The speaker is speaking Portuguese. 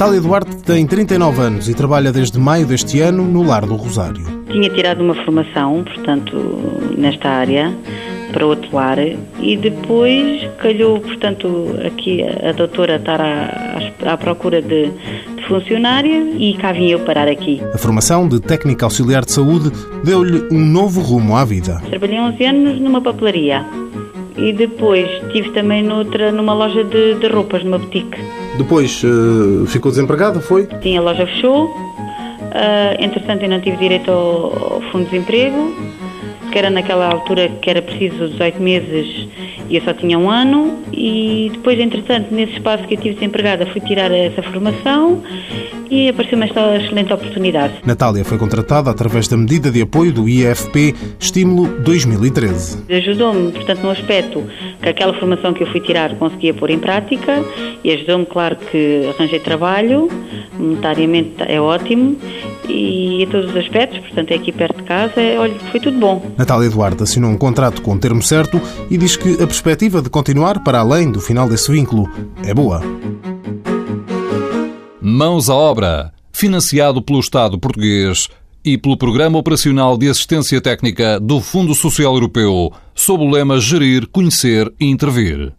Natália Duarte tem 39 anos e trabalha desde maio deste ano no Lar do Rosário. Tinha tirado uma formação, portanto, nesta área, para outro lar, e depois calhou, portanto, aqui a doutora estar à, à procura de, de funcionários e cá vim eu parar aqui. A formação de técnica auxiliar de saúde deu-lhe um novo rumo à vida. Trabalhei 11 anos numa papelaria e depois estive também noutra, numa loja de, de roupas, numa boutique. Depois uh, ficou desempregada, foi? Sim, a loja fechou. Uh, entretanto, eu não tive direito ao, ao fundo de desemprego, que era naquela altura que era preciso 18 meses e eu só tinha um ano. E depois, entretanto, nesse espaço que eu tive desempregada, fui tirar essa formação e apareceu-me esta excelente oportunidade. Natália foi contratada através da medida de apoio do IFP Estímulo 2013. Ajudou-me, portanto, no aspecto que aquela formação que eu fui tirar conseguia pôr em prática e ajudou-me, claro, que arranjei trabalho, monetariamente é ótimo e a todos os aspectos, portanto, é aqui perto de casa, olha, foi tudo bom. Natália Eduardo assinou um contrato com o termo certo e diz que a perspectiva de continuar para além do final desse vínculo é boa. Mãos à obra, financiado pelo Estado português e pelo Programa Operacional de Assistência Técnica do Fundo Social Europeu, sob o lema Gerir, Conhecer e Intervir.